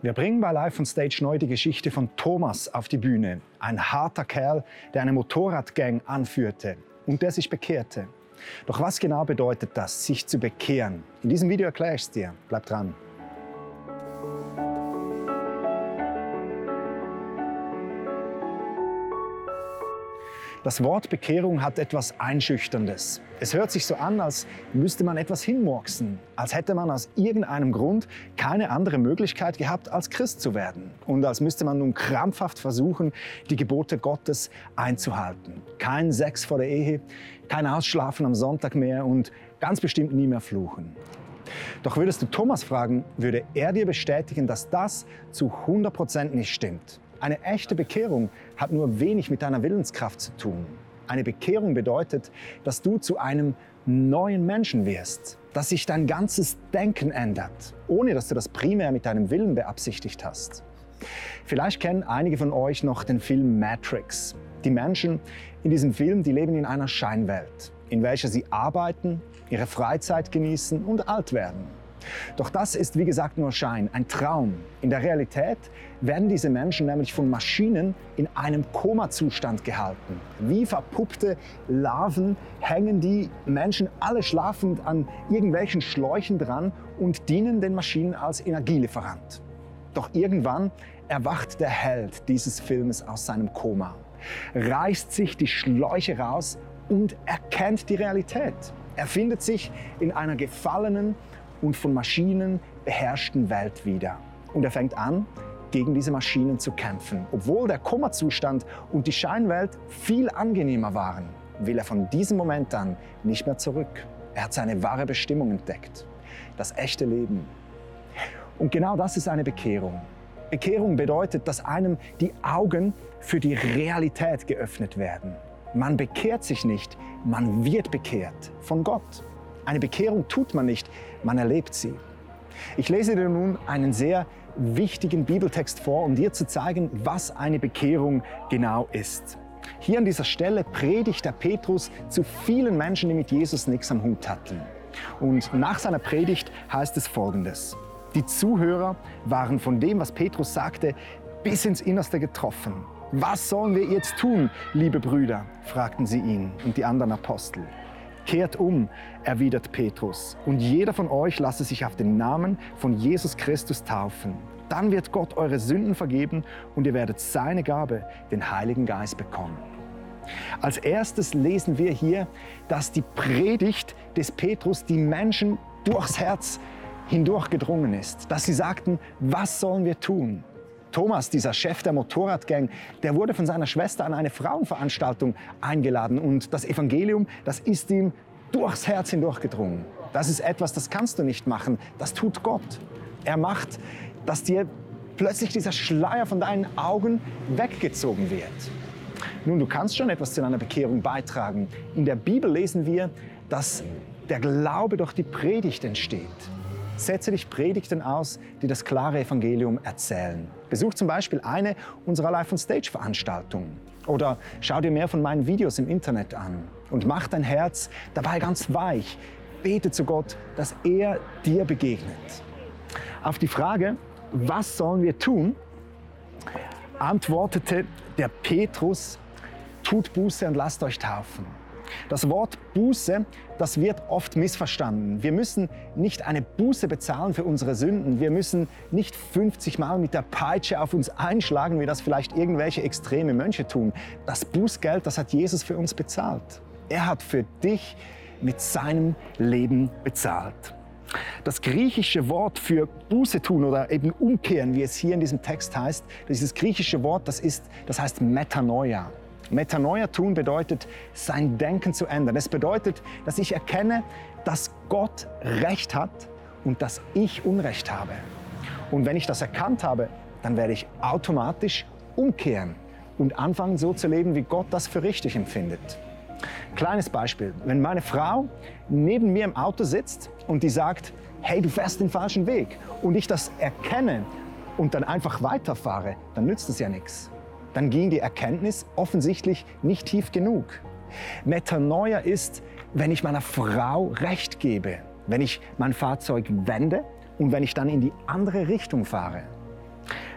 Wir bringen bei Live on Stage neu die Geschichte von Thomas auf die Bühne. Ein harter Kerl, der eine Motorradgang anführte und der sich bekehrte. Doch was genau bedeutet das, sich zu bekehren? In diesem Video erkläre ich es dir. Bleib dran. Das Wort Bekehrung hat etwas Einschüchterndes. Es hört sich so an, als müsste man etwas hinmurksen, als hätte man aus irgendeinem Grund keine andere Möglichkeit gehabt, als Christ zu werden. Und als müsste man nun krampfhaft versuchen, die Gebote Gottes einzuhalten. Kein Sex vor der Ehe, kein Ausschlafen am Sonntag mehr und ganz bestimmt nie mehr fluchen. Doch würdest du Thomas fragen, würde er dir bestätigen, dass das zu 100 Prozent nicht stimmt. Eine echte Bekehrung hat nur wenig mit deiner Willenskraft zu tun. Eine Bekehrung bedeutet, dass du zu einem neuen Menschen wirst, dass sich dein ganzes Denken ändert, ohne dass du das primär mit deinem Willen beabsichtigt hast. Vielleicht kennen einige von euch noch den Film Matrix. Die Menschen in diesem Film, die leben in einer Scheinwelt, in welcher sie arbeiten, ihre Freizeit genießen und alt werden. Doch das ist, wie gesagt, nur Schein, ein Traum. In der Realität werden diese Menschen nämlich von Maschinen in einem Komazustand gehalten. Wie verpuppte Larven hängen die Menschen alle schlafend an irgendwelchen Schläuchen dran und dienen den Maschinen als Energielieferant. Doch irgendwann erwacht der Held dieses Filmes aus seinem Koma, reißt sich die Schläuche raus und erkennt die Realität. Er findet sich in einer gefallenen, und von Maschinen beherrschten Welt wieder. Und er fängt an, gegen diese Maschinen zu kämpfen. Obwohl der Kommazustand und die Scheinwelt viel angenehmer waren, will er von diesem Moment an nicht mehr zurück. Er hat seine wahre Bestimmung entdeckt, das echte Leben. Und genau das ist eine Bekehrung. Bekehrung bedeutet, dass einem die Augen für die Realität geöffnet werden. Man bekehrt sich nicht, man wird bekehrt von Gott. Eine Bekehrung tut man nicht, man erlebt sie. Ich lese dir nun einen sehr wichtigen Bibeltext vor, um dir zu zeigen, was eine Bekehrung genau ist. Hier an dieser Stelle predigt der Petrus zu vielen Menschen, die mit Jesus nichts am Hut hatten. Und nach seiner Predigt heißt es folgendes. Die Zuhörer waren von dem, was Petrus sagte, bis ins Innerste getroffen. Was sollen wir jetzt tun, liebe Brüder? fragten sie ihn und die anderen Apostel. Kehrt um, erwidert Petrus, und jeder von euch lasse sich auf den Namen von Jesus Christus taufen. Dann wird Gott eure Sünden vergeben und ihr werdet seine Gabe, den Heiligen Geist, bekommen. Als erstes lesen wir hier, dass die Predigt des Petrus die Menschen durchs Herz hindurch gedrungen ist, dass sie sagten, was sollen wir tun? Thomas, dieser Chef der Motorradgang, der wurde von seiner Schwester an eine Frauenveranstaltung eingeladen und das Evangelium, das ist ihm durchs Herz hindurchgedrungen. Das ist etwas, das kannst du nicht machen, das tut Gott. Er macht, dass dir plötzlich dieser Schleier von deinen Augen weggezogen wird. Nun, du kannst schon etwas zu deiner Bekehrung beitragen. In der Bibel lesen wir, dass der Glaube durch die Predigt entsteht. Setze dich Predigten aus, die das klare Evangelium erzählen. Besuch zum Beispiel eine unserer Live-on-Stage-Veranstaltungen. Oder schau dir mehr von meinen Videos im Internet an und mach dein Herz dabei ganz weich. Bete zu Gott, dass er dir begegnet. Auf die Frage, was sollen wir tun, antwortete der Petrus, tut Buße und lasst euch taufen. Das Wort Buße, das wird oft missverstanden. Wir müssen nicht eine Buße bezahlen für unsere Sünden. Wir müssen nicht 50 Mal mit der Peitsche auf uns einschlagen, wie das vielleicht irgendwelche extreme Mönche tun. Das Bußgeld, das hat Jesus für uns bezahlt. Er hat für dich mit seinem Leben bezahlt. Das griechische Wort für Buße tun oder eben umkehren, wie es hier in diesem Text heißt, dieses griechische Wort, das, ist, das heißt Metanoia. Metanoia tun bedeutet, sein Denken zu ändern. Es bedeutet, dass ich erkenne, dass Gott Recht hat und dass ich Unrecht habe. Und wenn ich das erkannt habe, dann werde ich automatisch umkehren und anfangen so zu leben, wie Gott das für richtig empfindet. Kleines Beispiel. Wenn meine Frau neben mir im Auto sitzt und die sagt, hey, du fährst den falschen Weg und ich das erkenne und dann einfach weiterfahre, dann nützt es ja nichts dann ging die Erkenntnis offensichtlich nicht tief genug. Metanoia ist, wenn ich meiner Frau Recht gebe, wenn ich mein Fahrzeug wende und wenn ich dann in die andere Richtung fahre.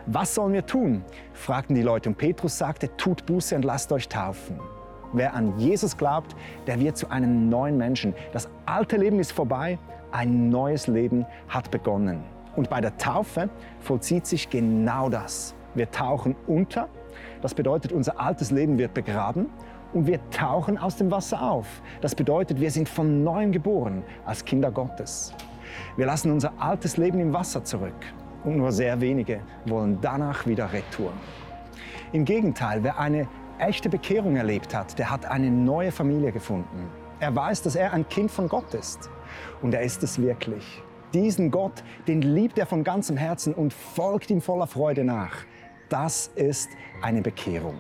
Was sollen wir tun? fragten die Leute und Petrus sagte, tut Buße und lasst euch taufen. Wer an Jesus glaubt, der wird zu einem neuen Menschen. Das alte Leben ist vorbei, ein neues Leben hat begonnen. Und bei der Taufe vollzieht sich genau das. Wir tauchen unter, das bedeutet, unser altes Leben wird begraben und wir tauchen aus dem Wasser auf. Das bedeutet, wir sind von neuem geboren als Kinder Gottes. Wir lassen unser altes Leben im Wasser zurück und nur sehr wenige wollen danach wieder retour. Im Gegenteil, wer eine echte Bekehrung erlebt hat, der hat eine neue Familie gefunden. Er weiß, dass er ein Kind von Gott ist und er ist es wirklich. Diesen Gott, den liebt er von ganzem Herzen und folgt ihm voller Freude nach. Das ist eine Bekehrung.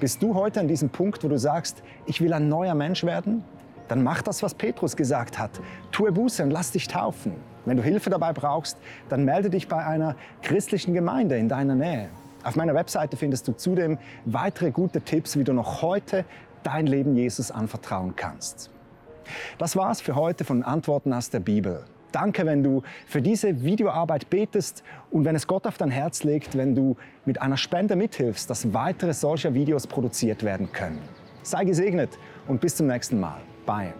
Bist du heute an diesem Punkt, wo du sagst, ich will ein neuer Mensch werden? Dann mach das, was Petrus gesagt hat. Tue Buße und lass dich taufen. Wenn du Hilfe dabei brauchst, dann melde dich bei einer christlichen Gemeinde in deiner Nähe. Auf meiner Webseite findest du zudem weitere gute Tipps, wie du noch heute dein Leben Jesus anvertrauen kannst. Das war's für heute von Antworten aus der Bibel. Danke, wenn du für diese Videoarbeit betest und wenn es Gott auf dein Herz legt, wenn du mit einer Spende mithilfst, dass weitere solcher Videos produziert werden können. Sei gesegnet und bis zum nächsten Mal. Bye.